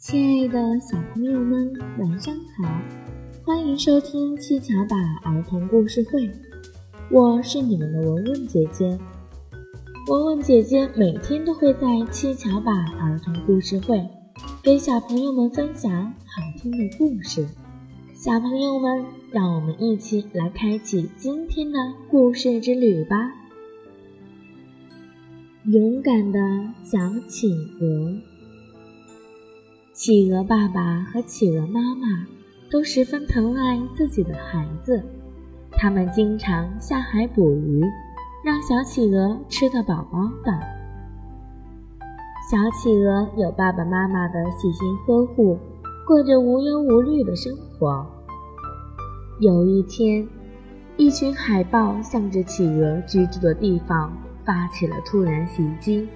亲爱的小朋友们，晚上好！欢迎收听七巧板儿童故事会，我是你们的文文姐姐。文文姐姐每天都会在七巧板儿童故事会给小朋友们分享好听的故事。小朋友们，让我们一起来开启今天的故事之旅吧！勇敢的小企鹅。企鹅爸爸和企鹅妈妈都十分疼爱自己的孩子，他们经常下海捕鱼，让小企鹅吃得饱饱的。小企鹅有爸爸妈妈的细心呵护，过着无忧无虑的生活。有一天，一群海豹向着企鹅居住的地方发起了突然袭击，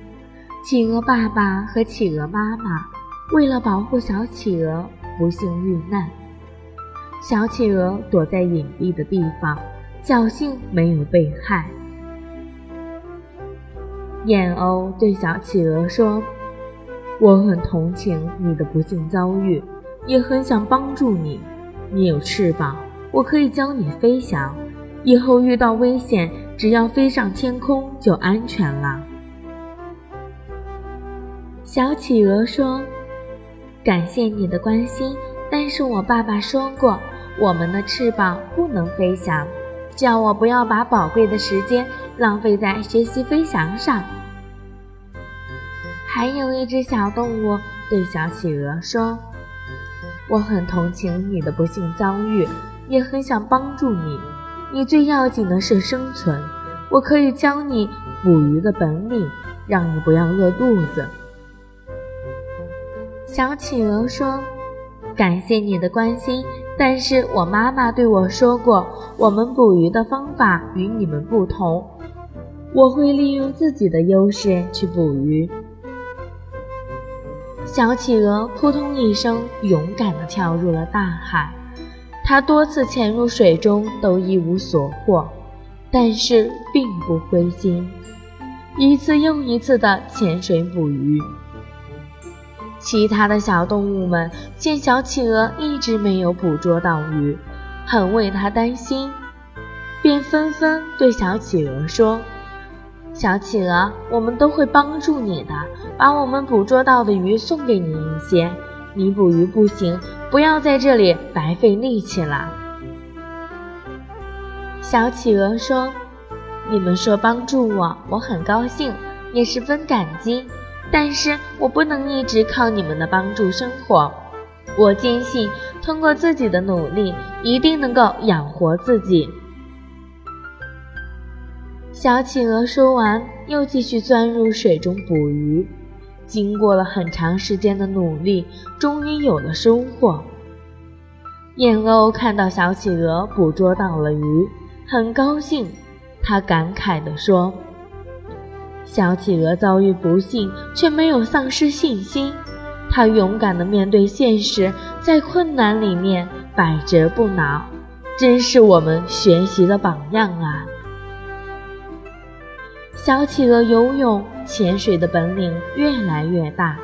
企鹅爸爸和企鹅妈妈。为了保护小企鹅，不幸遇难。小企鹅躲在隐蔽的地方，侥幸没有被害。燕鸥对小企鹅说：“我很同情你的不幸遭遇，也很想帮助你。你有翅膀，我可以教你飞翔。以后遇到危险，只要飞上天空就安全了。”小企鹅说。感谢你的关心，但是我爸爸说过，我们的翅膀不能飞翔，叫我不要把宝贵的时间浪费在学习飞翔上。还有一只小动物对小企鹅说：“我很同情你的不幸遭遇，也很想帮助你。你最要紧的是生存，我可以教你捕鱼的本领，让你不要饿肚子。”小企鹅说：“感谢你的关心，但是我妈妈对我说过，我们捕鱼的方法与你们不同。我会利用自己的优势去捕鱼。”小企鹅扑通一声，勇敢地跳入了大海。它多次潜入水中都一无所获，但是并不灰心，一次又一次地潜水捕鱼。其他的小动物们见小企鹅一直没有捕捉到鱼，很为它担心，便纷纷对小企鹅说：“小企鹅，我们都会帮助你的，把我们捕捉到的鱼送给你一些。你捕鱼不行，不要在这里白费力气了。”小企鹅说：“你们说帮助我，我很高兴，也十分感激。”但是我不能一直靠你们的帮助生活，我坚信通过自己的努力，一定能够养活自己。小企鹅说完，又继续钻入水中捕鱼。经过了很长时间的努力，终于有了收获。燕鸥看到小企鹅捕捉到了鱼，很高兴，他感慨地说。小企鹅遭遇不幸，却没有丧失信心。它勇敢地面对现实，在困难里面百折不挠，真是我们学习的榜样啊！小企鹅游泳、潜水的本领越来越大，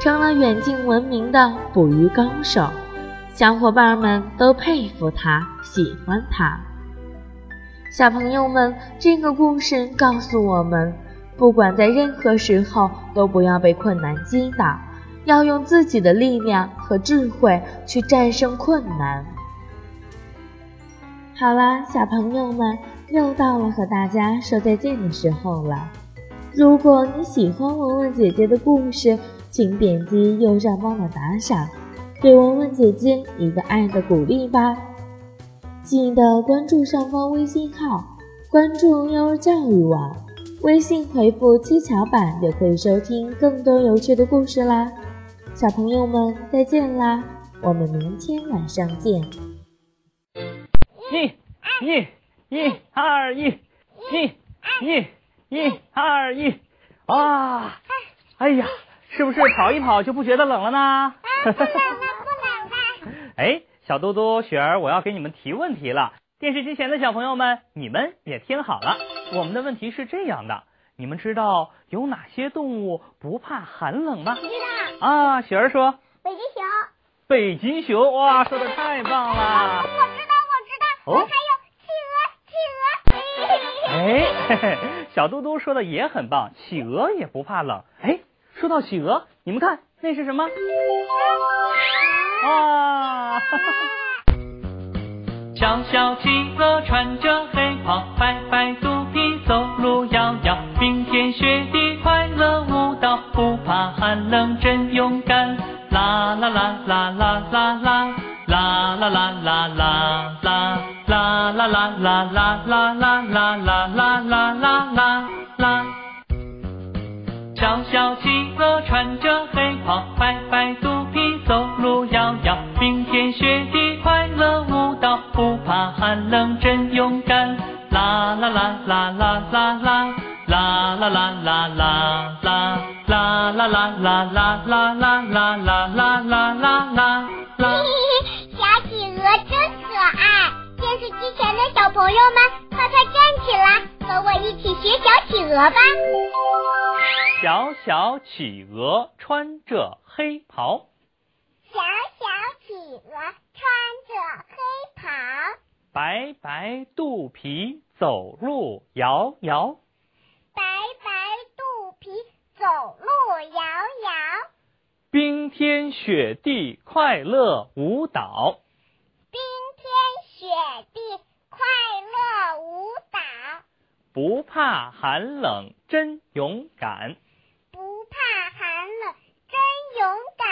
成了远近闻名的捕鱼高手。小伙伴们都佩服他，喜欢他。小朋友们，这个故事告诉我们。不管在任何时候，都不要被困难击倒，要用自己的力量和智慧去战胜困难。好啦，小朋友们，又到了和大家说再见的时候了。如果你喜欢文文姐姐的故事，请点击右上方的打赏，给文文姐姐一个爱的鼓励吧。记得关注上方微信号，关注幼儿教育网。微信回复“七巧板”就可以收听更多有趣的故事啦，小朋友们再见啦，我们明天晚上见。一、一、一、二、一、一、一、一、二、一，啊！哎呀，是不是跑一跑就不觉得冷了呢？不冷了，不冷了。哎，小嘟嘟、雪儿，我要给你们提问题了。电视机前的小朋友们，你们也听好了，我们的问题是这样的：你们知道有哪些动物不怕寒冷吗？知道。啊，雪儿说。北极熊北极熊，哇，说的太棒了！我知道，我知道，哦还有企鹅，企鹅。哎，嘿嘿，小嘟嘟说的也很棒，企鹅也不怕冷。哎，说到企鹅，你们看那是什么？哇！哈哈小小企鹅穿着黑袍，白白肚真勇敢。啦啦啦啦啦啦啦，啦啦啦啦啦啦，啦啦啦啦啦啦啦啦啦啦啦啦啦啦。小小企鹅穿着黑袍，白白肚皮走路摇摇，冰天雪地快乐舞蹈，不怕寒冷真勇敢。啦啦啦啦啦啦啦，啦啦啦啦啦啦，啦啦啦啦啦啦啦啦啦啦啦啦啦啦。小企鹅真可爱，电视机前的小朋友们，快快站起来，和我一起学小企鹅吧。小小企鹅穿着黑袍，小小企鹅穿着黑袍，白白肚皮走路摇摇，白白肚皮走路摇摇，冰天雪地快乐舞蹈，冰天雪地快乐舞蹈，不怕寒冷真勇敢。不怕寒冷真勇敢。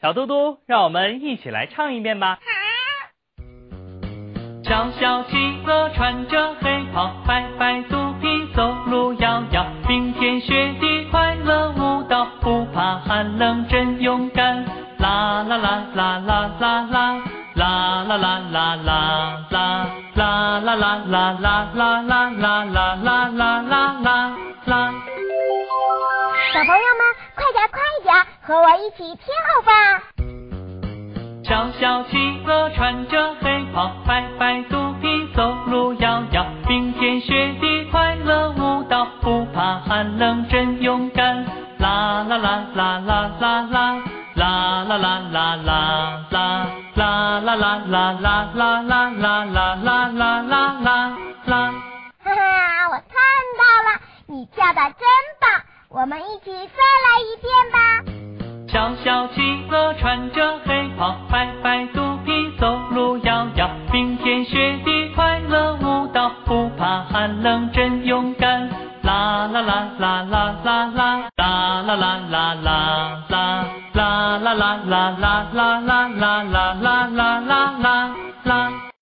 小嘟嘟，让我们一起来唱一遍吧。好。小小企鹅穿着黑袍，白白肚皮走路摇摇，冰天雪地怕寒冷真勇敢。啦啦啦啦啦啦啦，啦啦啦啦啦啦，啦啦啦啦啦啦啦啦啦啦啦啦啦啦。小朋友们，快点快点，和我一起跳吧！小小企鹅穿着黑袍，白白肚啦啦啦啦啦啦啦啦啦啦啦。哈哈，我看到了，你跳的真棒，我们一起再来一遍吧。小小企鹅穿着黑袍，白白肚皮走路摇摇，冰天雪地快乐舞蹈，不怕寒冷真勇敢。啦啦啦啦啦啦啦，啦啦啦啦啦啦，啦啦啦啦啦啦啦啦啦啦啦啦